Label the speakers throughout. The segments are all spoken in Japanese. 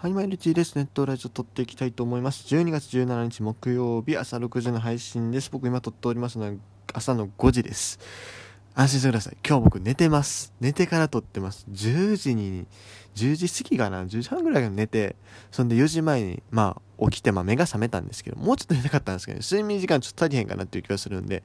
Speaker 1: はい、マイルチです。ネットラジオ撮っていきたいと思います。12月17日木曜日朝6時の配信です。僕今撮っておりますのは朝の5時です。安心してください。今日僕寝てます。寝てから撮ってます。10時に、10時過ぎかな ?10 時半ぐらいから寝て、そんで4時前に、まあ、起きて、まあ、目が覚めたんですけど、もうちょっと寝たかったんですけど、ね、睡眠時間ちょっと足りへんかなっていう気がするんで、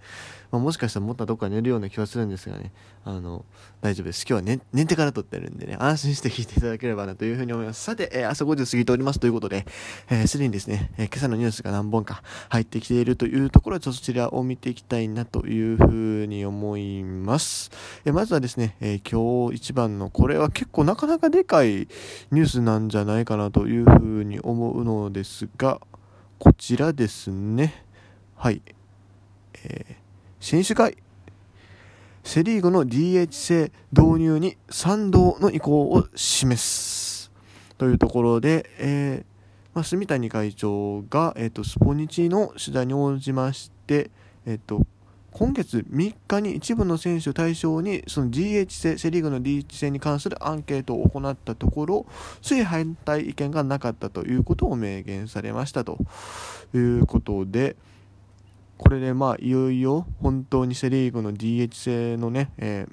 Speaker 1: まあ、もしかしたらもっとどっか寝るような気はするんですがね、あの、大丈夫です。今日は寝寝てから撮ってるんでね、安心して聞いていただければなというふうに思います。さて、えー、朝5時過ぎておりますということで、えー、すでにですね、えー、今朝のニュースが何本か入ってきているというところは、ちょっとそちらを見ていきたいなというふうに思います。えまずはですね、え今日一番の、これは結構なかなかでかいニュースなんじゃないかなというふうに思うのですが、こちらですね。はい。えー、選手会。セリーグの DH 制導入に賛同の意向を示す。というところで、えー、まあ、住谷会長が、えーと、スポニチの取材に応じまして、えーと今月3日に一部の選手を対象にその DH 制セ・リーグの DH 制に関するアンケートを行ったところつ反対意見がなかったということを明言されましたということでこれでまあいよいよ本当にセ・リーグの DH 制のね、え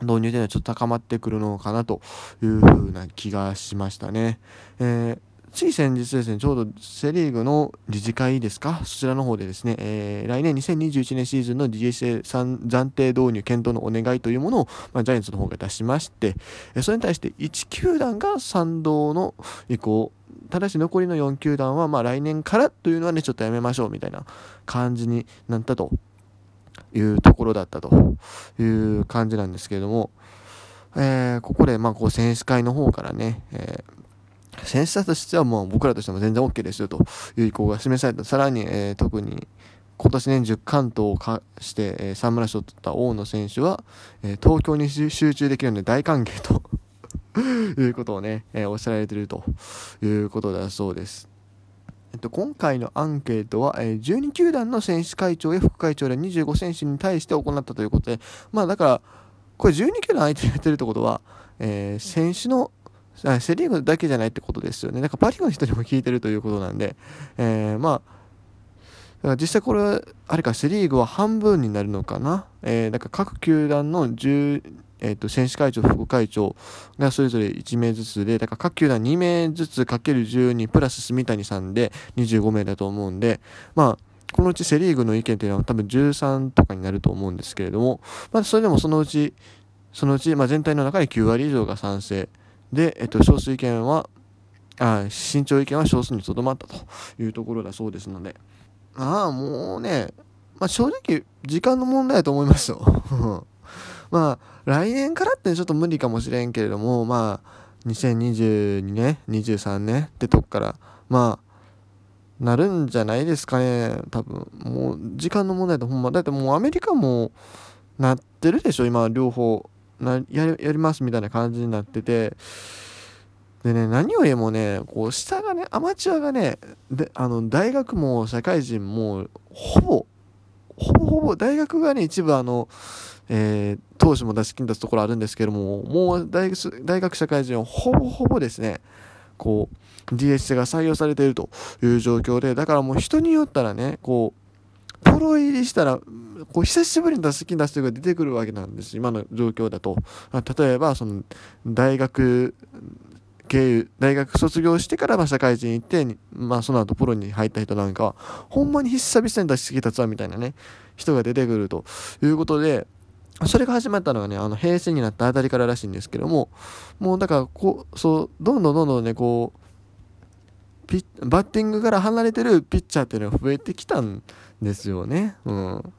Speaker 1: ー、導入というのはちょっと高まってくるのかなというふうな気がしましたね。えーつい先日ですね、ちょうどセ・リーグの理事会ですか、そちらの方でですね、えー、来年2021年シーズンの DSA 暫定導入検討のお願いというものを、まあ、ジャイアンツの方が出しまして、それに対して1球団が賛同の意向、ただし残りの4球団は、まあ、来年からというのはね、ちょっとやめましょうみたいな感じになったというところだったという感じなんですけれども、えー、ここで、まあ、こう、選手会の方からね、えー選手としてはもう僕らとしても全然 OK ですよという意向が示された。さらに、えー、特に今年年10関東をかして、えー、サン村賞を取った大野選手は、えー、東京に集中できるので大歓迎ということをね、えー、おっしゃられているということだそうです。えっと、今回のアンケートは、えー、12球団の選手会長や副会長ら25選手に対して行ったということで、まあだから、これ12球団相手にやってるってことは、えー、選手のセ・リーグだけじゃないってことですよね。なんかパ・リーグの人にも聞いてるということなんで、えー、まあ、実際これは、あれか、セ・リーグは半分になるのかな。えー、だか各球団の10、え、ー、と、選手会長、副会長がそれぞれ1名ずつで、だから各球団2名ずつかける12プラス住谷さんで25名だと思うんで、まあ、このうちセ・リーグの意見というのは多分13とかになると思うんですけれども、まあ、それでもそのうち、そのうち、まあ、全体の中で9割以上が賛成。で、えっと、少数意見は、あ慎重意見は少数にとどまったというところだそうですので、ああ、もうね、まあ、正直、時間の問題だと思いますよ。まあ、来年からってちょっと無理かもしれんけれども、まあ、2022年、23年ってとこから、まあ、なるんじゃないですかね、多分。もう、時間の問題だとほんま、だってもうアメリカもなってるでしょ、今、両方。なややりますみたいな感じになってて。でね何よりもねこう下がねアマチュアがねであの大学も社会人もほぼほぼほぼ大学がね一部あの、えー、当時も出し金出すところあるんですけどももう大学社会人はほぼほぼですねこう DH が採用されているという状況でだからもう人によったらねこうプロ入りしたらこう久しぶりに打席に出す人が出てくるわけなんです今の状況だと例えばその大学経由大学卒業してからま社会人行って、まあ、その後プロに入った人なんかはほんまに久々に出し席立つわみたいなね人が出てくるということでそれが始まったのがねあの平成になったあたりかららしいんですけどももうだからこうそうどんどんどんどんねこうピバッティングから離れてるピッチャーっていうのが増えてきたんですよね。うん。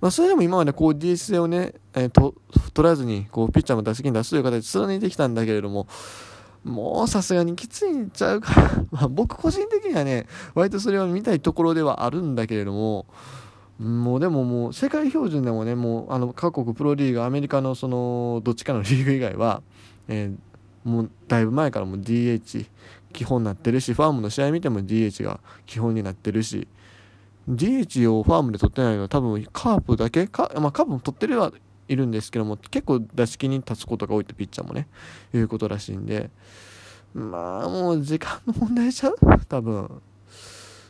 Speaker 1: まあ、それでも今までこう DS をね、えー、と取らずにこうピッチャーも打席に出すという形で貫いてきたんだけれども、もうさすがにきついんちゃうか まあ僕個人的にはね、割とそれを見たいところではあるんだけれども、もうでももう世界標準でもね、もうあの各国プロリーグ、アメリカのそのどっちかのリーグ以外は、えー、もうだいぶ前からも DH 基本になってるし、ファームの試合見ても DH が基本になってるし、DH をファームで取ってないのは多分カープだけ？か、まあ、カープも取ってるはいるんですけども結構打席に立つことが多いってピッチャーもねいうことらしいんで。まあもう時間の問題ちゃう？多分。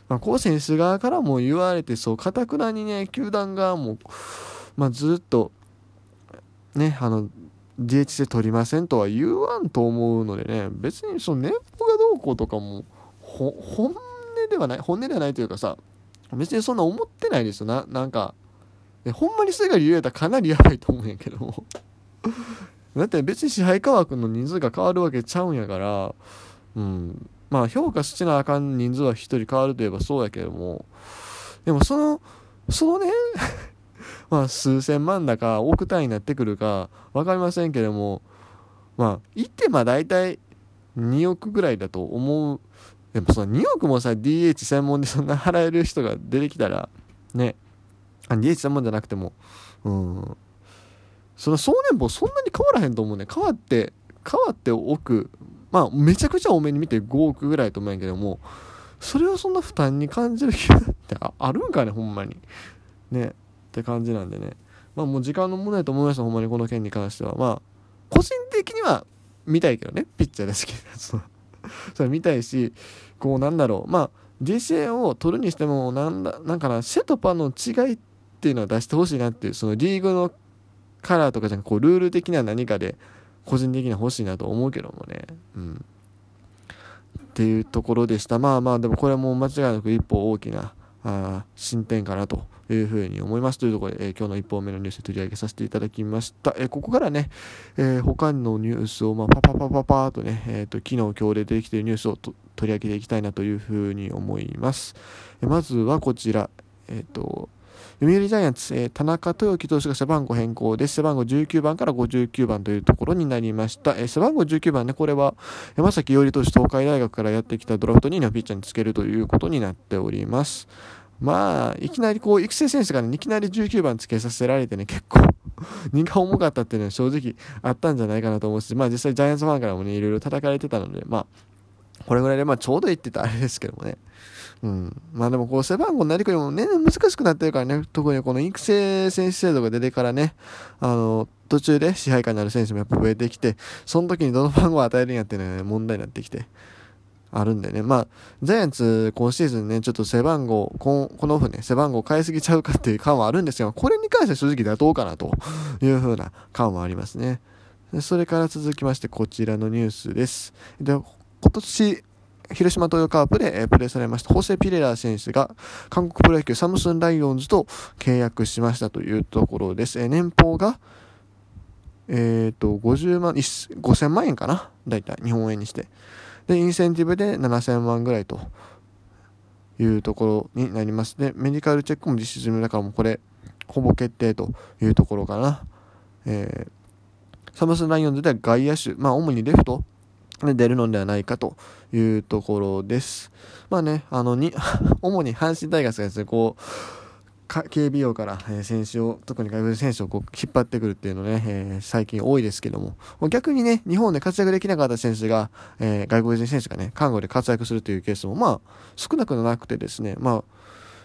Speaker 1: まあ、こう選手側からも言われてそうかたくなにね球団側もう、まあ、ずっとねあの DH で取りませんとは言わんと思うのでね別にその年俸がどうこうとかも本音ではない本音ではないというかさ別にそんな思ってないですよ。ななんかほんまにそれが理由やったらかなりやばいと思うんやけども。だって別に支配下枠の人数が変わるわけちゃうんやから。うん。まあ評価しなあかん人数は1人変わるといえばそうやけども。でもそのそのね まあ数千万だか億単位になってくるか分かりませんけども。まあ言ってまあ大体2億ぐらいだと思うでもその2億もさ DH 専門でそんな払える人が出てきたらね。DH 専門じゃなくても。うん。その総年俸そんなに変わらへんと思うね。変わって変わって億まあめちゃくちゃ多めに見て5億ぐらいと思うんやけども。それをそんな負担に感じる気って あるんかねほんまに。ね。って感じなんでね。まあもう時間の問題と思いましたほんまにこの件に関しては。まあ個人的には見たいけどねピッチャーで好きなやつは それ見たいしこうなんだろうまあ DCA を取るにしてもなんだなんかなシェとパの違いっていうのは出してほしいなっていうそのリーグのカラーとかじゃなくこうルール的な何かで個人的には欲しいなと思うけどもね。うん。っていうところでした。まあまあ、でもこれはもう間違いなく一歩大きなあ進展かなというふうに思いますというところで、えー、今日の1本目のニュース取り上げさせていただきました。えー、ここからね、えー、他のニュースを、まあ、パパパパパーとね、えーと、昨日今日で出てきているニュースを取り上げていきたいなというふうに思います。えまずはこちら、えっ、と、読売ジャイアンツ、えー、田中豊樹投手が背番号変更です。背番号19番から59番というところになりました。えー、背番号19番ね、これは山崎伊織投手東海大学からやってきたドラフト2位のピッチャーにつけるということになっております。まあ、いきなりこう、育成選手がね、いきなり19番つけさせられてね、結構 荷が重かったっていうのは正直あったんじゃないかなと思うし、まあ実際ジャイアンツファンからもね、いろいろ叩かれてたので、まあ、これぐらいでまあちょうどいいって言ったらあれですけどもね。うん。まあでもこう背番号になりくりもね、難しくなってるからね、特にこの育成選手制度が出てからね、あの、途中で支配下になる選手もやっぱ増えてきて、その時にどの番号を与えるんやっていうのが、ね、問題になってきて、あるんでね。まあ、ジャイアンツ今シーズンね、ちょっと背番号、このオフね、背番号変えすぎちゃうかっていう感はあるんですが、これに関しては正直妥当かなという風な感はありますね。それから続きましてこちらのニュースです。で、今年広島東洋カープで、プレーされましたホセ・ピレラ選手が韓国プロ野球サムスンライオンズと契約しましたというところです。年俸が、えっ、ー、と、50万、5000万円かな？大体、日本円にして。で、インセンティブで7000万ぐらいというところになります。で、メディカルチェックも実施済みだからもうこれ、ほぼ決定というところかな。えー、サムスンライオンズでは外野手、まあ主にレフトで出るのではないかというところです。まあね、あのに、主に阪神タイガースがですね、こう、警備用から、え、選手を、特に外国人選手をこう引っ張ってくるっていうのね、えー、最近多いですけども、逆にね、日本で活躍できなかった選手が、えー、外国人選手がね、看護で活躍するというケースも、まあ、少なくなくてですね、まあ、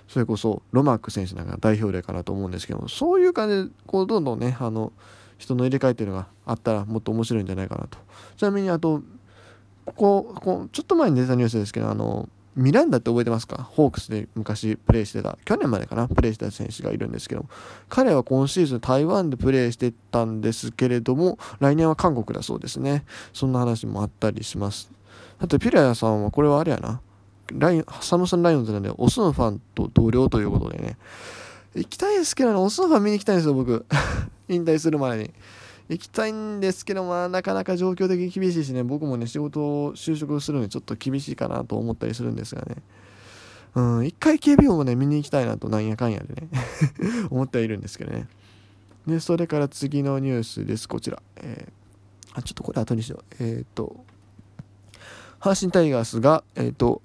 Speaker 1: それこそ、ロマーク選手なんか代表例かなと思うんですけども、そういう感じで、こう、どんどんね、あの、人の入れ替えっていうのがあったらもっと面白いんじゃないかなと。ちなみに、あと、こ、ここちょっと前に出たニュースですけど、あの、ミランダって覚えてますか？ホークスで昔プレーしてた、去年までかな、プレーしてた選手がいるんですけども、彼は今シーズン台湾でプレーしてたんですけれども、来年は韓国だそうですね。そんな話もあったりします。あと、ピラヤさんはこれはあれやな。ラインサムソンライオンズなんで、オスのファンと同僚ということでね。行きたいですけどね、オスのファン見に行きたいんですよ、僕。引退する前に。行きたいんですけど、まあ、なかなか状況的に厳しいしね、僕もね、仕事を就職するのにちょっと厳しいかなと思ったりするんですがね。うん、一回警備音をね、見に行きたいなと、なんやかんやでね 思ってはいるんですけどね。で、それから次のニュースです、こちら。えー、あ、ちょっとこれ後にしよう。えっ、ー、と、阪神タイガースが、えっ、ー、と、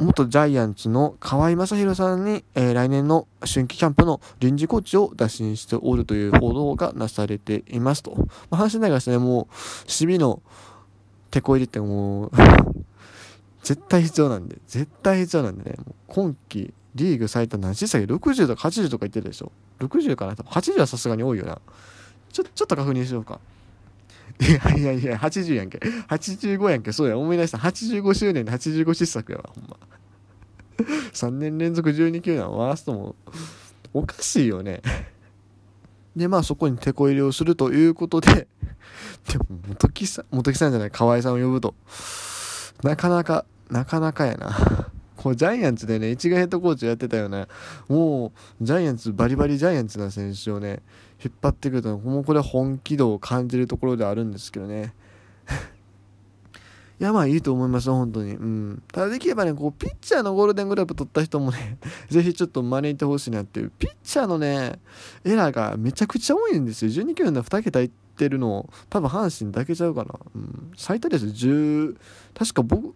Speaker 1: 元ジャイアンツの河合正宏さんに、えー、来年の春季キャンプの臨時コーチを打診しておるという報道がなされていますと。まあ、阪神大学ですね、もう、守備の手こ入れってもう 絶対必要なんで、絶対必要なんでね、もう今季リーグ最多何試合 ?60 とか80とか言ってるでしょ？60かな？多分80はさすがに多いよな。ちょ、ちょっと確認しようか。いやいやいや、80やんけ。85やんけ。そうや、思い出した。85周年で85失策やわ、ほんま。3年連続12球団ワーストも、おかしいよね。で、まあそこに手こ入れをするということで、でも、元木さん、元木さんじゃない、河合さんを呼ぶと、なかなか、なかなかやな。こうジャイアンツでね、一がヘッドコーチやってたよね、もう、ジャイアンツ、バリバリジャイアンツな選手をね、引っ張ってくると、もうこれは本気度を感じるところであるんですけどね。いや、まあいいと思います、本当に。うん。ただできればね、こう、ピッチャーのゴールデングラブ取った人もね、ぜひちょっと招いてほしいなっていう。ピッチャーのね、エラーがめちゃくちゃ多いんですよ。12球団2桁いってるの、多分阪神だけちゃうかな。うん。最多です10、確か僕、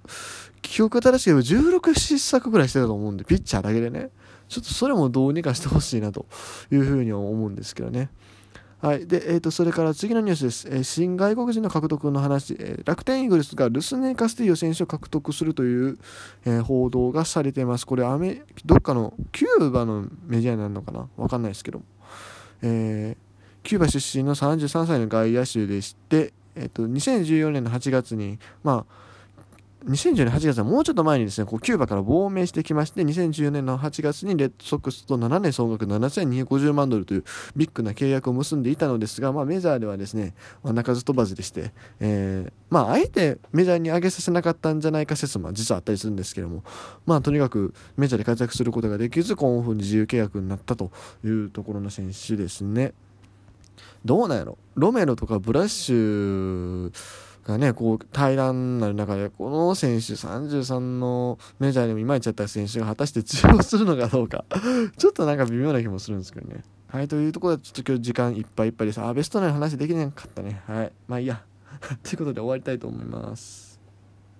Speaker 1: 記憶が正しければ16失策ぐらいしてたと思うんで、ピッチャーだけでね。ちょっとそれもどうにかしてほしいなというふうに思うんですけどね。はい。で、えっ、ー、と、それから次のニュースです。えー、新外国人の獲得の話、えー、楽天イーグルスがルスネ・カスティーヨ選手を獲得するという、え報道がされています。これアメ、どっかのキューバのメディアになるのかな？わかんないですけども。えキューバ出身の33歳の外野手でして、えっ、と、2014年の8月に、まあ、2010年8月はもうちょっと前にですね、こうキューバから亡命してきまして、2014年の8月にレッドソックスと7年総額7250万ドルというビッグな契約を結んでいたのですが、まあ、メジャーではですね、まあ、鳴かず飛ばずでして、えー、まあ、あえてメジャーに上げさせなかったんじゃないか説も実はあったりするんですけども、まあ、とにかくメジャーで活躍することができず、今オフに自由契約になったというところの選手ですね。どうなんやろ？ロメロとかブラッシュ、がね、こう、平らになる中で、この選手、33のメジャーでもいまいちやった選手が果たして通用するのかどうか ちょっとなんか微妙な気もするんですけどね。はい、というところで、ちょっと今日時間いっぱいいっぱいです。あ、ベストナイン話できなかったね。はい。まあいいや。ということで終わりたいと思います。